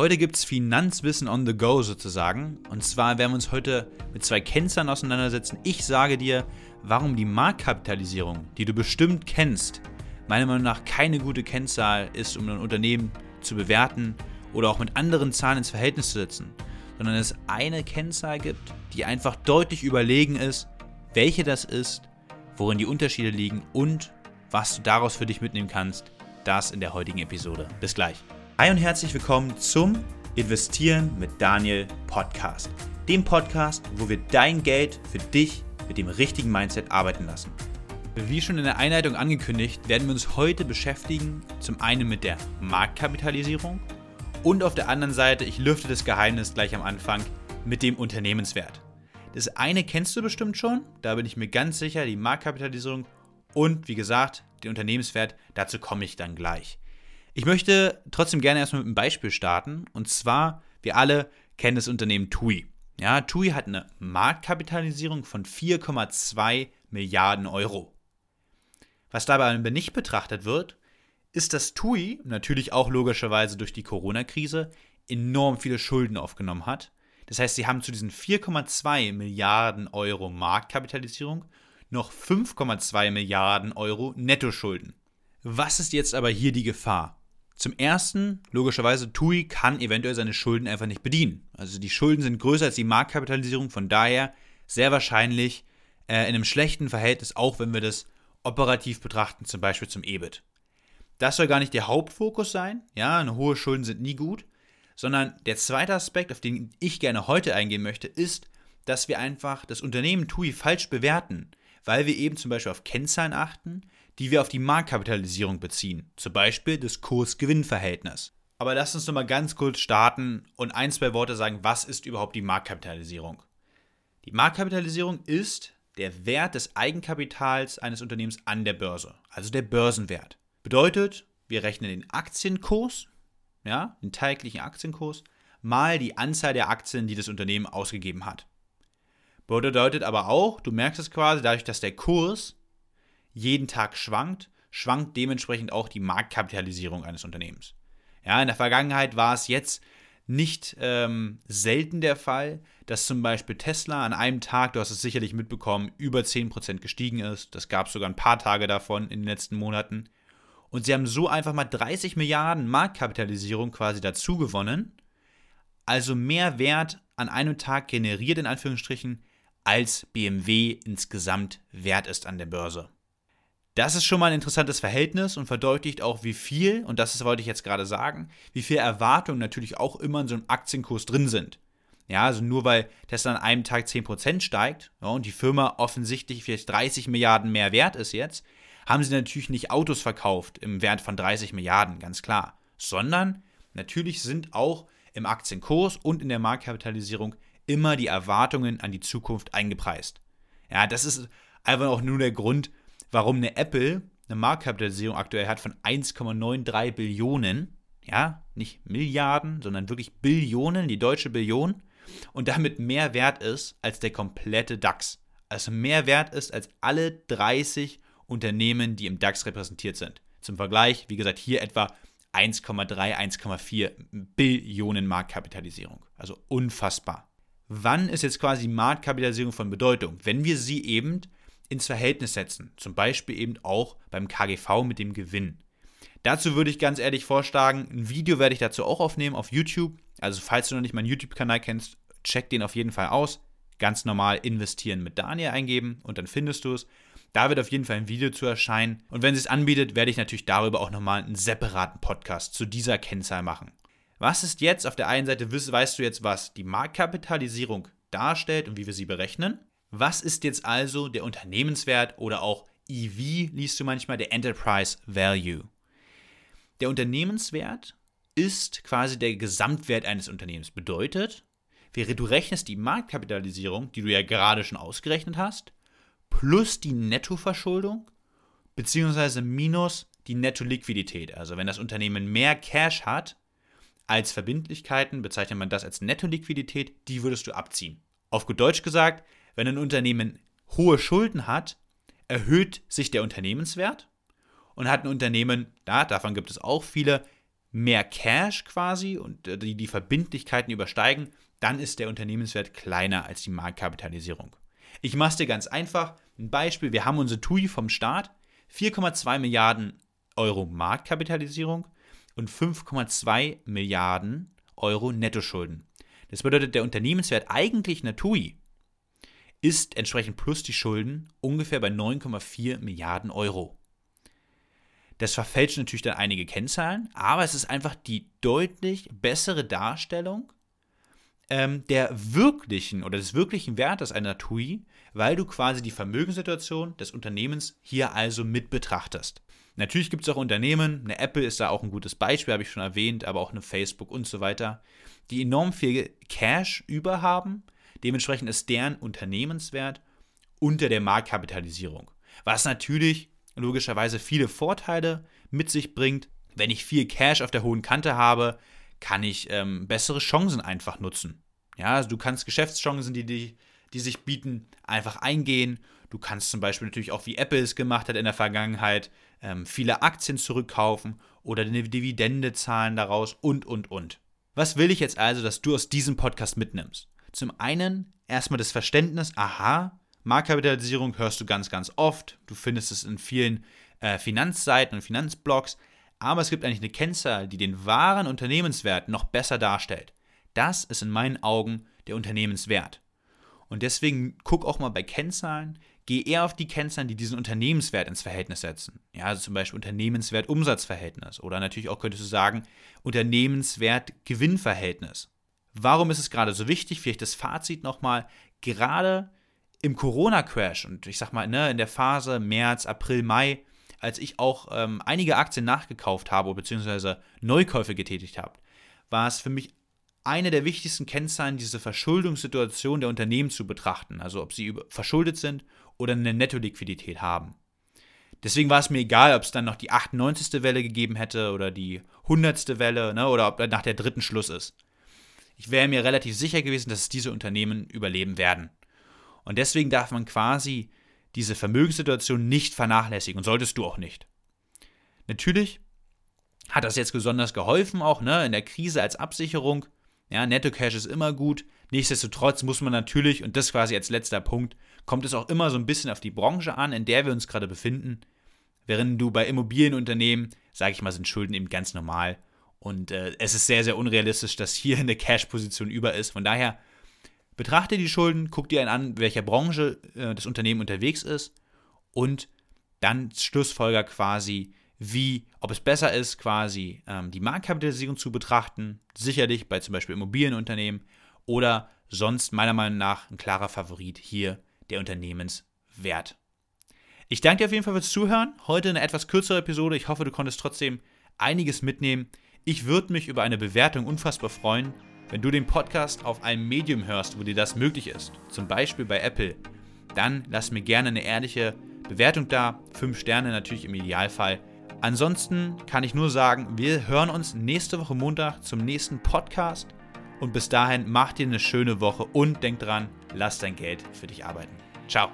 Heute gibt es Finanzwissen on the go sozusagen. Und zwar werden wir uns heute mit zwei Kennzahlen auseinandersetzen. Ich sage dir, warum die Marktkapitalisierung, die du bestimmt kennst, meiner Meinung nach keine gute Kennzahl ist, um ein Unternehmen zu bewerten oder auch mit anderen Zahlen ins Verhältnis zu setzen, sondern es eine Kennzahl gibt, die einfach deutlich überlegen ist, welche das ist, worin die Unterschiede liegen und was du daraus für dich mitnehmen kannst, das in der heutigen Episode. Bis gleich. Hi und herzlich willkommen zum Investieren mit Daniel Podcast. Dem Podcast, wo wir dein Geld für dich mit dem richtigen Mindset arbeiten lassen. Wie schon in der Einleitung angekündigt, werden wir uns heute beschäftigen, zum einen mit der Marktkapitalisierung und auf der anderen Seite, ich lüfte das Geheimnis gleich am Anfang, mit dem Unternehmenswert. Das eine kennst du bestimmt schon, da bin ich mir ganz sicher, die Marktkapitalisierung und wie gesagt, den Unternehmenswert, dazu komme ich dann gleich. Ich möchte trotzdem gerne erstmal mit einem Beispiel starten und zwar, wir alle kennen das Unternehmen TUI. Ja, TUI hat eine Marktkapitalisierung von 4,2 Milliarden Euro. Was dabei aber nicht betrachtet wird, ist, dass TUI natürlich auch logischerweise durch die Corona-Krise enorm viele Schulden aufgenommen hat. Das heißt, sie haben zu diesen 4,2 Milliarden Euro Marktkapitalisierung noch 5,2 Milliarden Euro Nettoschulden. Was ist jetzt aber hier die Gefahr? Zum ersten, logischerweise, TUI kann eventuell seine Schulden einfach nicht bedienen. Also die Schulden sind größer als die Marktkapitalisierung, von daher sehr wahrscheinlich äh, in einem schlechten Verhältnis, auch wenn wir das operativ betrachten, zum Beispiel zum EBIT. Das soll gar nicht der Hauptfokus sein. Ja, eine hohe Schulden sind nie gut. Sondern der zweite Aspekt, auf den ich gerne heute eingehen möchte, ist, dass wir einfach das Unternehmen TUI falsch bewerten, weil wir eben zum Beispiel auf Kennzahlen achten, die wir auf die Marktkapitalisierung beziehen. Zum Beispiel das Kurs-Gewinn-Verhältnis. Aber lass uns nochmal ganz kurz starten und ein, zwei Worte sagen, was ist überhaupt die Marktkapitalisierung? Die Marktkapitalisierung ist der Wert des Eigenkapitals eines Unternehmens an der Börse, also der Börsenwert. Bedeutet, wir rechnen den Aktienkurs, ja, den täglichen Aktienkurs, mal die Anzahl der Aktien, die das Unternehmen ausgegeben hat. Bedeutet aber auch, du merkst es quasi, dadurch, dass der Kurs jeden Tag schwankt, schwankt dementsprechend auch die Marktkapitalisierung eines Unternehmens. Ja, in der Vergangenheit war es jetzt nicht ähm, selten der Fall, dass zum Beispiel Tesla an einem Tag, du hast es sicherlich mitbekommen, über 10% gestiegen ist. Das gab es sogar ein paar Tage davon in den letzten Monaten. Und sie haben so einfach mal 30 Milliarden Marktkapitalisierung quasi dazu gewonnen. Also mehr Wert an einem Tag generiert, in Anführungsstrichen, als BMW insgesamt wert ist an der Börse. Das ist schon mal ein interessantes Verhältnis und verdeutlicht auch, wie viel, und das wollte ich jetzt gerade sagen, wie viel Erwartungen natürlich auch immer in so einem Aktienkurs drin sind. Ja, also nur weil Tesla an einem Tag 10% steigt ja, und die Firma offensichtlich vielleicht 30 Milliarden mehr wert ist jetzt, haben sie natürlich nicht Autos verkauft im Wert von 30 Milliarden, ganz klar. Sondern natürlich sind auch im Aktienkurs und in der Marktkapitalisierung immer die Erwartungen an die Zukunft eingepreist. Ja, das ist einfach auch nur der Grund, warum eine Apple eine Marktkapitalisierung aktuell hat von 1,93 Billionen, ja, nicht Milliarden, sondern wirklich Billionen, die deutsche Billion, und damit mehr wert ist als der komplette DAX. Also mehr wert ist als alle 30 Unternehmen, die im DAX repräsentiert sind. Zum Vergleich, wie gesagt, hier etwa 1,3, 1,4 Billionen Marktkapitalisierung. Also unfassbar. Wann ist jetzt quasi Marktkapitalisierung von Bedeutung? Wenn wir sie eben ins Verhältnis setzen. Zum Beispiel eben auch beim KGV mit dem Gewinn. Dazu würde ich ganz ehrlich vorschlagen, ein Video werde ich dazu auch aufnehmen auf YouTube. Also falls du noch nicht meinen YouTube-Kanal kennst, check den auf jeden Fall aus. Ganz normal investieren mit Daniel eingeben und dann findest du es. Da wird auf jeden Fall ein Video zu erscheinen. Und wenn es sich anbietet, werde ich natürlich darüber auch nochmal einen separaten Podcast zu dieser Kennzahl machen. Was ist jetzt auf der einen Seite, weißt du jetzt, was die Marktkapitalisierung darstellt und wie wir sie berechnen? Was ist jetzt also der Unternehmenswert oder auch EV, liest du manchmal, der Enterprise Value? Der Unternehmenswert ist quasi der Gesamtwert eines Unternehmens. Bedeutet, du rechnest die Marktkapitalisierung, die du ja gerade schon ausgerechnet hast, plus die Nettoverschuldung, beziehungsweise minus die Netto-Liquidität. Also wenn das Unternehmen mehr Cash hat als Verbindlichkeiten, bezeichnet man das als Netto-Liquidität, die würdest du abziehen. Auf gut Deutsch gesagt, wenn ein Unternehmen hohe Schulden hat, erhöht sich der Unternehmenswert und hat ein Unternehmen, da, davon gibt es auch viele, mehr Cash quasi und äh, die, die Verbindlichkeiten übersteigen, dann ist der Unternehmenswert kleiner als die Marktkapitalisierung. Ich mache es dir ganz einfach. Ein Beispiel, wir haben unsere TUI vom Staat, 4,2 Milliarden Euro Marktkapitalisierung und 5,2 Milliarden Euro Nettoschulden. Das bedeutet, der Unternehmenswert eigentlich einer TUI ist entsprechend plus die Schulden ungefähr bei 9,4 Milliarden Euro. Das verfälscht natürlich dann einige Kennzahlen, aber es ist einfach die deutlich bessere Darstellung ähm, der wirklichen oder des wirklichen Wertes einer TUI, weil du quasi die Vermögenssituation des Unternehmens hier also mit betrachtest. Natürlich gibt es auch Unternehmen, eine Apple ist da auch ein gutes Beispiel, habe ich schon erwähnt, aber auch eine Facebook und so weiter, die enorm viel Cash überhaben. Dementsprechend ist deren Unternehmenswert unter der Marktkapitalisierung. Was natürlich logischerweise viele Vorteile mit sich bringt. Wenn ich viel Cash auf der hohen Kante habe, kann ich ähm, bessere Chancen einfach nutzen. Ja, also du kannst Geschäftschancen, die, die, die sich bieten, einfach eingehen. Du kannst zum Beispiel natürlich auch, wie Apple es gemacht hat in der Vergangenheit, ähm, viele Aktien zurückkaufen oder eine Dividende zahlen daraus und, und, und. Was will ich jetzt also, dass du aus diesem Podcast mitnimmst? Zum einen erstmal das Verständnis, aha, Marktkapitalisierung hörst du ganz, ganz oft. Du findest es in vielen äh, Finanzseiten und Finanzblogs. Aber es gibt eigentlich eine Kennzahl, die den wahren Unternehmenswert noch besser darstellt. Das ist in meinen Augen der Unternehmenswert. Und deswegen guck auch mal bei Kennzahlen, geh eher auf die Kennzahlen, die diesen Unternehmenswert ins Verhältnis setzen. Ja, also zum Beispiel Unternehmenswert-Umsatzverhältnis oder natürlich auch könntest du sagen Unternehmenswert-Gewinnverhältnis. Warum ist es gerade so wichtig? Vielleicht das Fazit nochmal. Gerade im Corona-Crash und ich sag mal, ne, in der Phase März, April, Mai, als ich auch ähm, einige Aktien nachgekauft habe bzw. Neukäufe getätigt habe, war es für mich eine der wichtigsten Kennzahlen, diese Verschuldungssituation der Unternehmen zu betrachten. Also ob sie verschuldet sind oder eine Netto-Liquidität haben. Deswegen war es mir egal, ob es dann noch die 98. Welle gegeben hätte oder die 100. Welle ne, oder ob nach der dritten Schluss ist. Ich wäre mir relativ sicher gewesen, dass diese Unternehmen überleben werden. Und deswegen darf man quasi diese Vermögenssituation nicht vernachlässigen und solltest du auch nicht. Natürlich hat das jetzt besonders geholfen, auch ne, in der Krise als Absicherung. Ja, Netto Cash ist immer gut. Nichtsdestotrotz muss man natürlich, und das quasi als letzter Punkt, kommt es auch immer so ein bisschen auf die Branche an, in der wir uns gerade befinden. Während du bei Immobilienunternehmen, sage ich mal, sind Schulden eben ganz normal. Und äh, es ist sehr, sehr unrealistisch, dass hier eine Cash-Position über ist. Von daher Betrachte die Schulden, guck dir an, welcher Branche äh, das Unternehmen unterwegs ist und dann Schlussfolger quasi, wie, ob es besser ist, quasi ähm, die Marktkapitalisierung zu betrachten, sicherlich bei zum Beispiel Immobilienunternehmen oder sonst meiner Meinung nach ein klarer Favorit hier der Unternehmenswert. Ich danke dir auf jeden Fall fürs Zuhören. Heute eine etwas kürzere Episode. Ich hoffe, du konntest trotzdem einiges mitnehmen. Ich würde mich über eine Bewertung unfassbar freuen. Wenn du den Podcast auf einem Medium hörst, wo dir das möglich ist, zum Beispiel bei Apple, dann lass mir gerne eine ehrliche Bewertung da. Fünf Sterne natürlich im Idealfall. Ansonsten kann ich nur sagen, wir hören uns nächste Woche Montag zum nächsten Podcast. Und bis dahin, mach dir eine schöne Woche und denk dran, lass dein Geld für dich arbeiten. Ciao.